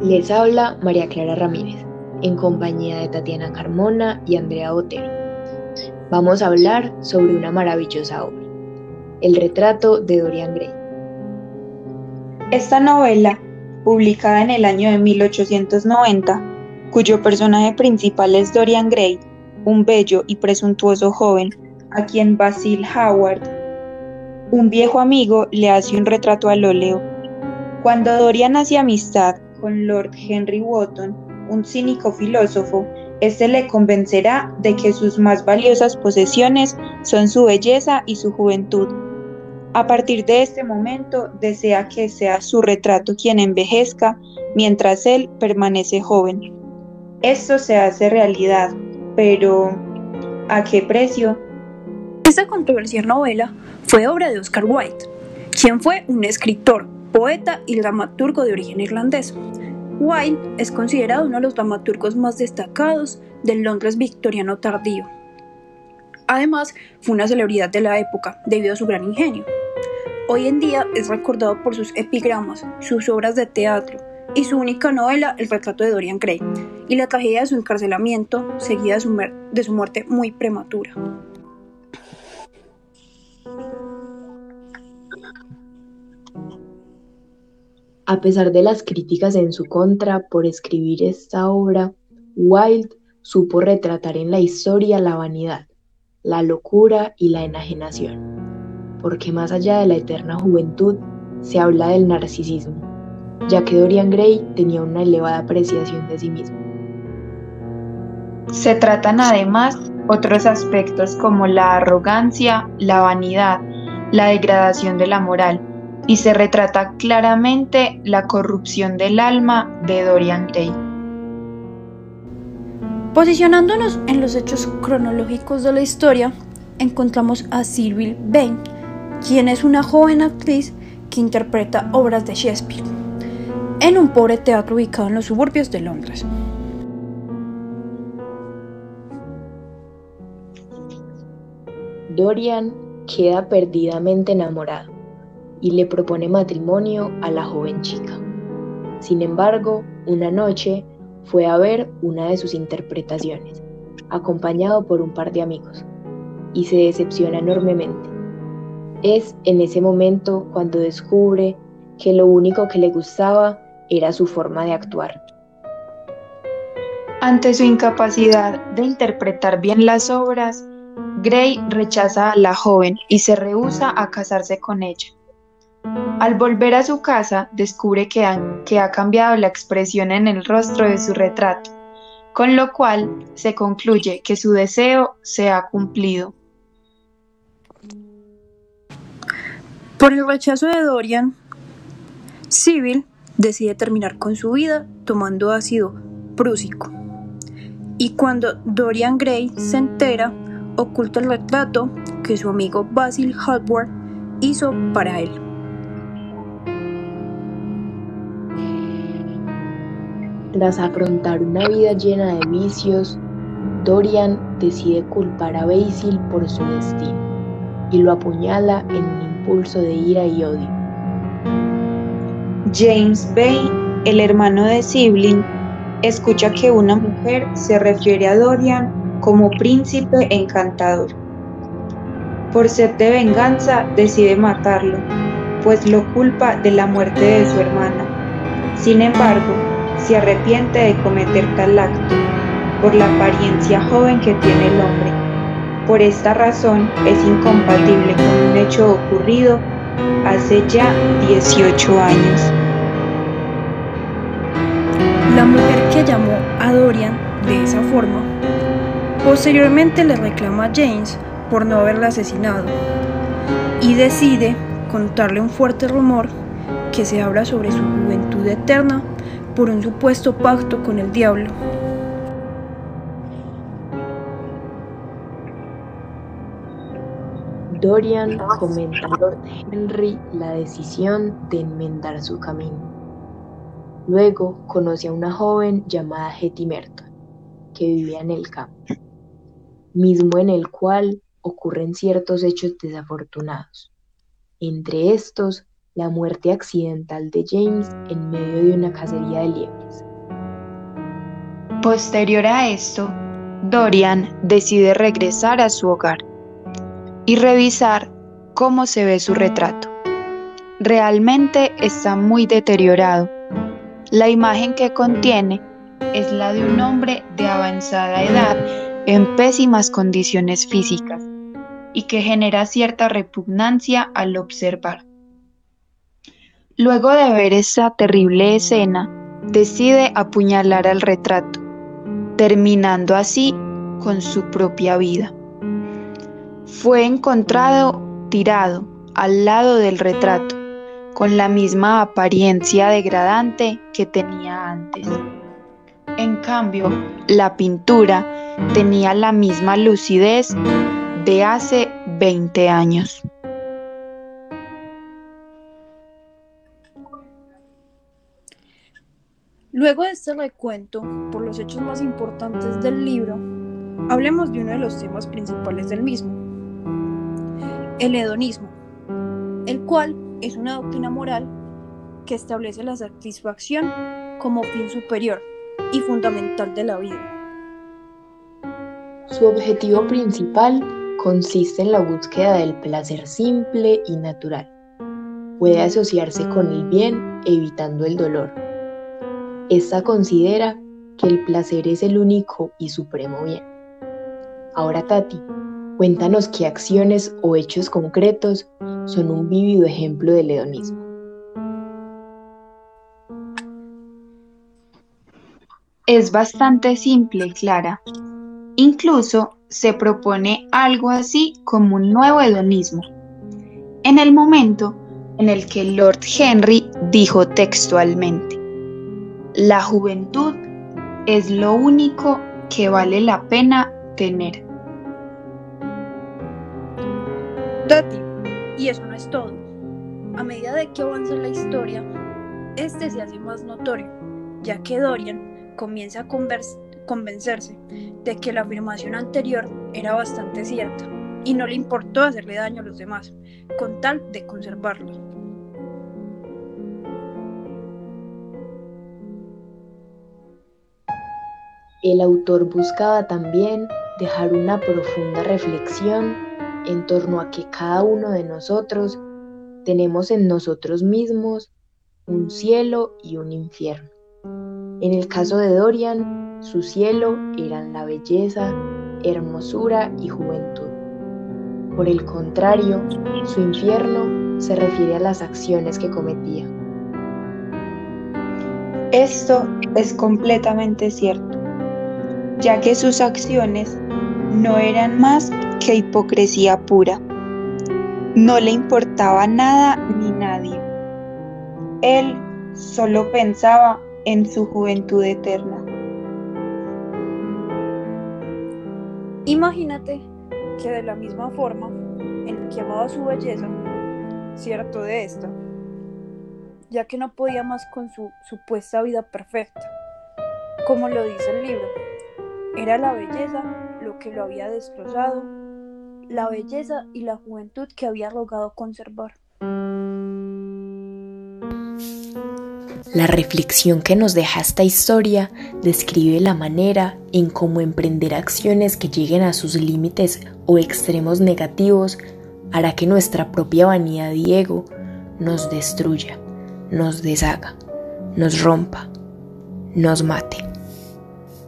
Les habla María Clara Ramírez, en compañía de Tatiana Carmona y Andrea Botero. Vamos a hablar sobre una maravillosa obra, El retrato de Dorian Gray. Esta novela, publicada en el año de 1890, cuyo personaje principal es Dorian Gray, un bello y presuntuoso joven, a quien Basil Howard, un viejo amigo, le hace un retrato al óleo. Cuando Dorian hace amistad con Lord Henry Wotton, un cínico filósofo, este le convencerá de que sus más valiosas posesiones son su belleza y su juventud. A partir de este momento desea que sea su retrato quien envejezca mientras él permanece joven. Esto se hace realidad, pero ¿a qué precio? Esta controversial novela fue obra de Oscar Wilde, quien fue un escritor, poeta y dramaturgo de origen irlandés. Wilde es considerado uno de los dramaturgos más destacados del Londres victoriano tardío. Además, fue una celebridad de la época debido a su gran ingenio. Hoy en día es recordado por sus epigramas, sus obras de teatro y su única novela, El retrato de Dorian Gray, y la tragedia de su encarcelamiento, seguida de su, de su muerte muy prematura. A pesar de las críticas en su contra por escribir esta obra, Wilde supo retratar en la historia la vanidad, la locura y la enajenación, porque más allá de la eterna juventud se habla del narcisismo, ya que Dorian Gray tenía una elevada apreciación de sí mismo. Se tratan además otros aspectos como la arrogancia, la vanidad, la degradación de la moral, y se retrata claramente la corrupción del alma de Dorian Gray. Posicionándonos en los hechos cronológicos de la historia, encontramos a Sybil Vane, quien es una joven actriz que interpreta obras de Shakespeare en un pobre teatro ubicado en los suburbios de Londres. Dorian queda perdidamente enamorado y le propone matrimonio a la joven chica. Sin embargo, una noche fue a ver una de sus interpretaciones, acompañado por un par de amigos, y se decepciona enormemente. Es en ese momento cuando descubre que lo único que le gustaba era su forma de actuar. Ante su incapacidad de interpretar bien las obras, Gray rechaza a la joven y se rehúsa a casarse con ella. Al volver a su casa, descubre que, ha cambiado la expresión en el rostro de su retrato, con lo cual se concluye que su deseo se ha cumplido. Por el rechazo de Dorian, Sybil decide terminar con su vida tomando ácido prúsico. Y cuando Dorian Gray se entera, oculta el retrato que su amigo Basil Hallward hizo para él. Tras afrontar una vida llena de vicios, Dorian decide culpar a Basil por su destino y lo apuñala en un impulso de ira y odio. James Bay, el hermano de Sibling, escucha que una mujer se refiere a Dorian como príncipe encantador. Por sed de venganza decide matarlo, pues lo culpa de la muerte de su hermana. Sin embargo, se arrepiente de cometer tal acto, por la apariencia joven que tiene el hombre. Por esta razón es incompatible con un hecho ocurrido hace ya 18 años. La mujer que llamó a Dorian de esa forma, posteriormente le reclama a James por no haberla asesinado y decide contarle un fuerte rumor que se habla sobre su juventud eterna por un supuesto pacto con el diablo. Dorian comenta a Lord Henry la decisión de enmendar su camino. Luego conoce a una joven llamada Hetty Merton, que vivía en el campo, mismo en el cual ocurren ciertos hechos desafortunados, entre estos la muerte accidental de James en medio de una cacería de liebres. Posterior a esto, Dorian decide regresar a su hogar y revisar cómo se ve su retrato. Realmente está muy deteriorado. La imagen que contiene es la de un hombre de avanzada edad en pésimas condiciones físicas y que genera cierta repugnancia al observar. Luego de ver esa terrible escena, decide apuñalar al retrato, terminando así con su propia vida. Fue encontrado tirado al lado del retrato, con la misma apariencia degradante que tenía antes. En cambio, la pintura tenía la misma lucidez de hace 20 años. Luego de este recuento por los hechos más importantes del libro, hablemos de uno de los temas principales del mismo, el hedonismo, el cual es una doctrina moral que establece la satisfacción como fin superior y fundamental de la vida. Su objetivo principal consiste en la búsqueda del placer simple y natural. Puede asociarse con el bien evitando el dolor esta considera que el placer es el único y supremo bien. Ahora Tati, cuéntanos qué acciones o hechos concretos son un vívido ejemplo del hedonismo. Es bastante simple, Clara. Incluso se propone algo así como un nuevo hedonismo. En el momento en el que Lord Henry dijo textualmente, la juventud es lo único que vale la pena tener. Tati, y eso no es todo. A medida de que avanza la historia, este se hace más notorio, ya que Dorian comienza a convencerse de que la afirmación anterior era bastante cierta y no le importó hacerle daño a los demás, con tal de conservarlos. El autor buscaba también dejar una profunda reflexión en torno a que cada uno de nosotros tenemos en nosotros mismos un cielo y un infierno. En el caso de Dorian, su cielo eran la belleza, hermosura y juventud. Por el contrario, su infierno se refiere a las acciones que cometía. Esto es completamente cierto ya que sus acciones no eran más que hipocresía pura. No le importaba nada ni nadie. Él solo pensaba en su juventud eterna. Imagínate que de la misma forma en que amaba su belleza, cierto de esta, ya que no podía más con su supuesta vida perfecta, como lo dice el libro. Era la belleza lo que lo había destrozado, la belleza y la juventud que había rogado conservar. La reflexión que nos deja esta historia describe la manera en cómo emprender acciones que lleguen a sus límites o extremos negativos hará que nuestra propia vanidad y ego nos destruya, nos deshaga, nos rompa, nos mate.